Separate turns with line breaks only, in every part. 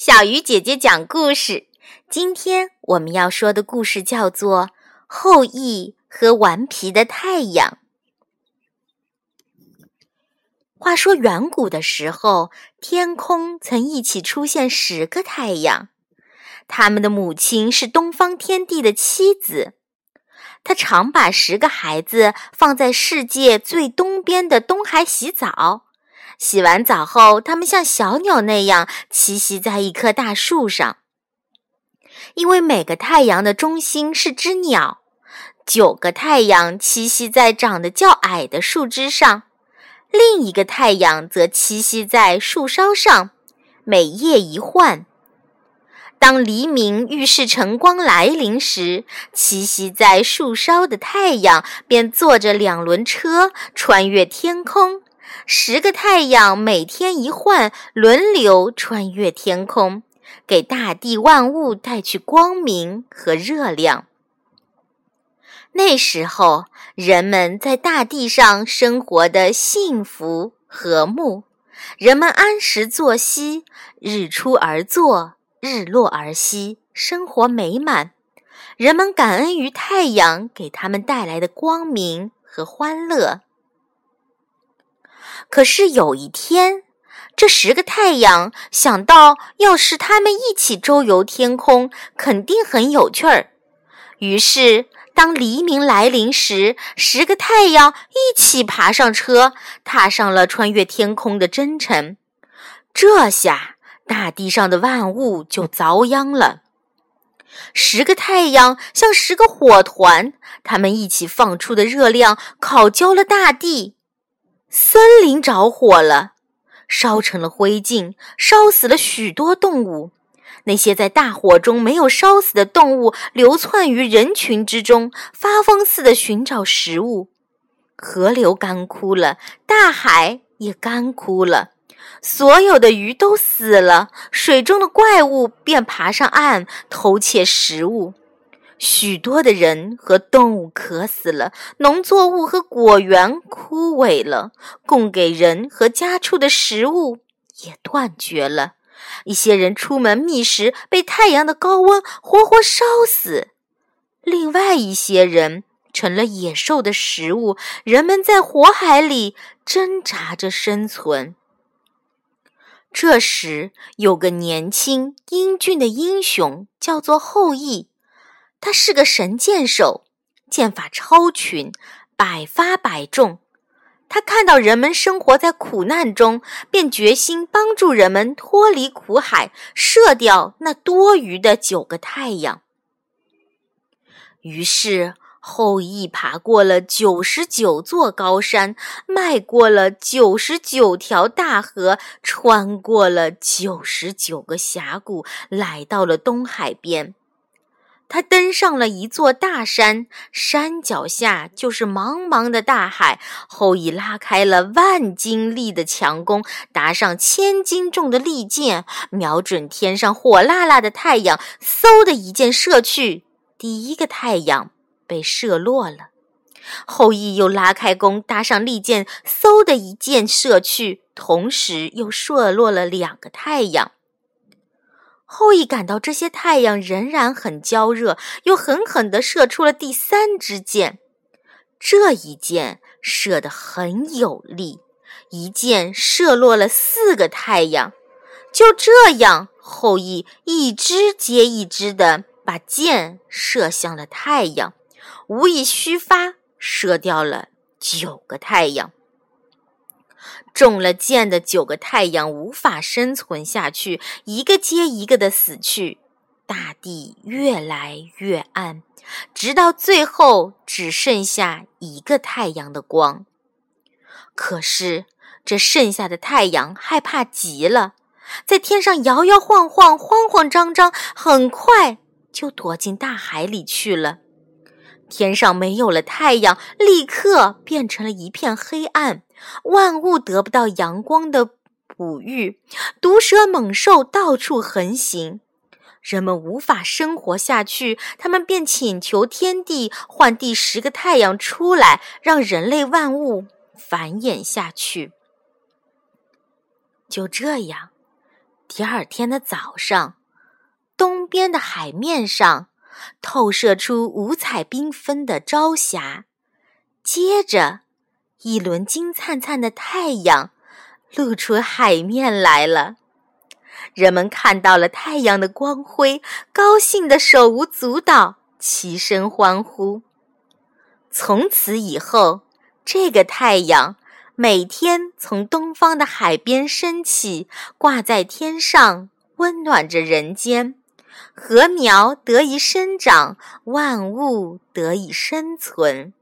小鱼姐姐讲故事。今天我们要说的故事叫做《后羿和顽皮的太阳》。话说远古的时候，天空曾一起出现十个太阳，他们的母亲是东方天帝的妻子，她常把十个孩子放在世界最东边的东海洗澡。洗完澡后，它们像小鸟那样栖息在一棵大树上。因为每个太阳的中心是只鸟，九个太阳栖息在长得较矮的树枝上，另一个太阳则栖息在树梢上，每夜一换。当黎明预示晨光来临时，栖息在树梢的太阳便坐着两轮车穿越天空。十个太阳每天一换，轮流穿越天空，给大地万物带去光明和热量。那时候，人们在大地上生活的幸福和睦，人们按时作息，日出而作，日落而息，生活美满。人们感恩于太阳给他们带来的光明和欢乐。可是有一天，这十个太阳想到，要是他们一起周游天空，肯定很有趣儿。于是，当黎明来临时，十个太阳一起爬上车，踏上了穿越天空的征程。这下，大地上的万物就遭殃了。十个太阳像十个火团，它们一起放出的热量烤焦了大地。森林着火了，烧成了灰烬，烧死了许多动物。那些在大火中没有烧死的动物，流窜于人群之中，发疯似的寻找食物。河流干枯了，大海也干枯了，所有的鱼都死了，水中的怪物便爬上岸偷窃食物。许多的人和动物渴死了，农作物和果园枯萎了，供给人和家畜的食物也断绝了。一些人出门觅食，被太阳的高温活活烧死；另外一些人成了野兽的食物。人们在火海里挣扎着生存。这时，有个年轻英俊的英雄，叫做后羿。他是个神箭手，箭法超群，百发百中。他看到人们生活在苦难中，便决心帮助人们脱离苦海，射掉那多余的九个太阳。于是，后羿爬过了九十九座高山，迈过了九十九条大河，穿过了九十九个峡谷，来到了东海边。他登上了一座大山，山脚下就是茫茫的大海。后羿拉开了万斤力的强弓，搭上千斤重的利箭，瞄准天上火辣辣的太阳，嗖的一箭射去，第一个太阳被射落了。后羿又拉开弓，搭上利箭，嗖的一箭射去，同时又射落了两个太阳。后羿感到这些太阳仍然很焦热，又狠狠地射出了第三支箭。这一箭射得很有力，一箭射落了四个太阳。就这样，后羿一支接一支地把箭射向了太阳，无意虚发，射掉了九个太阳。中了箭的九个太阳无法生存下去，一个接一个的死去，大地越来越暗，直到最后只剩下一个太阳的光。可是这剩下的太阳害怕极了，在天上摇摇晃晃、慌慌张张，很快就躲进大海里去了。天上没有了太阳，立刻变成了一片黑暗。万物得不到阳光的哺育，毒蛇猛兽到处横行，人们无法生活下去。他们便请求天帝换第十个太阳出来，让人类万物繁衍下去。就这样，第二天的早上，东边的海面上透射出五彩缤纷的朝霞，接着，一轮金灿灿的太阳露出海面来了。人们看到了太阳的光辉，高兴的手舞足蹈，齐声欢呼。从此以后，这个太阳。每天从东方的海边升起，挂在天上，温暖着人间。禾苗得以生长，万物得以生存。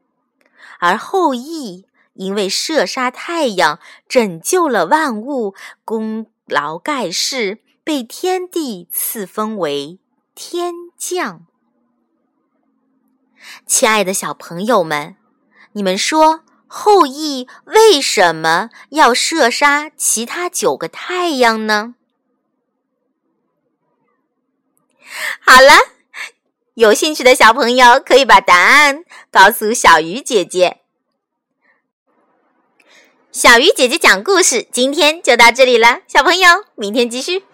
而后羿因为射杀太阳，拯救了万物，功劳盖世，被天帝赐封为天将。亲爱的小朋友们，你们说？后羿为什么要射杀其他九个太阳呢？好了，有兴趣的小朋友可以把答案告诉小鱼姐姐。小鱼姐姐讲故事，今天就到这里了，小朋友，明天继续。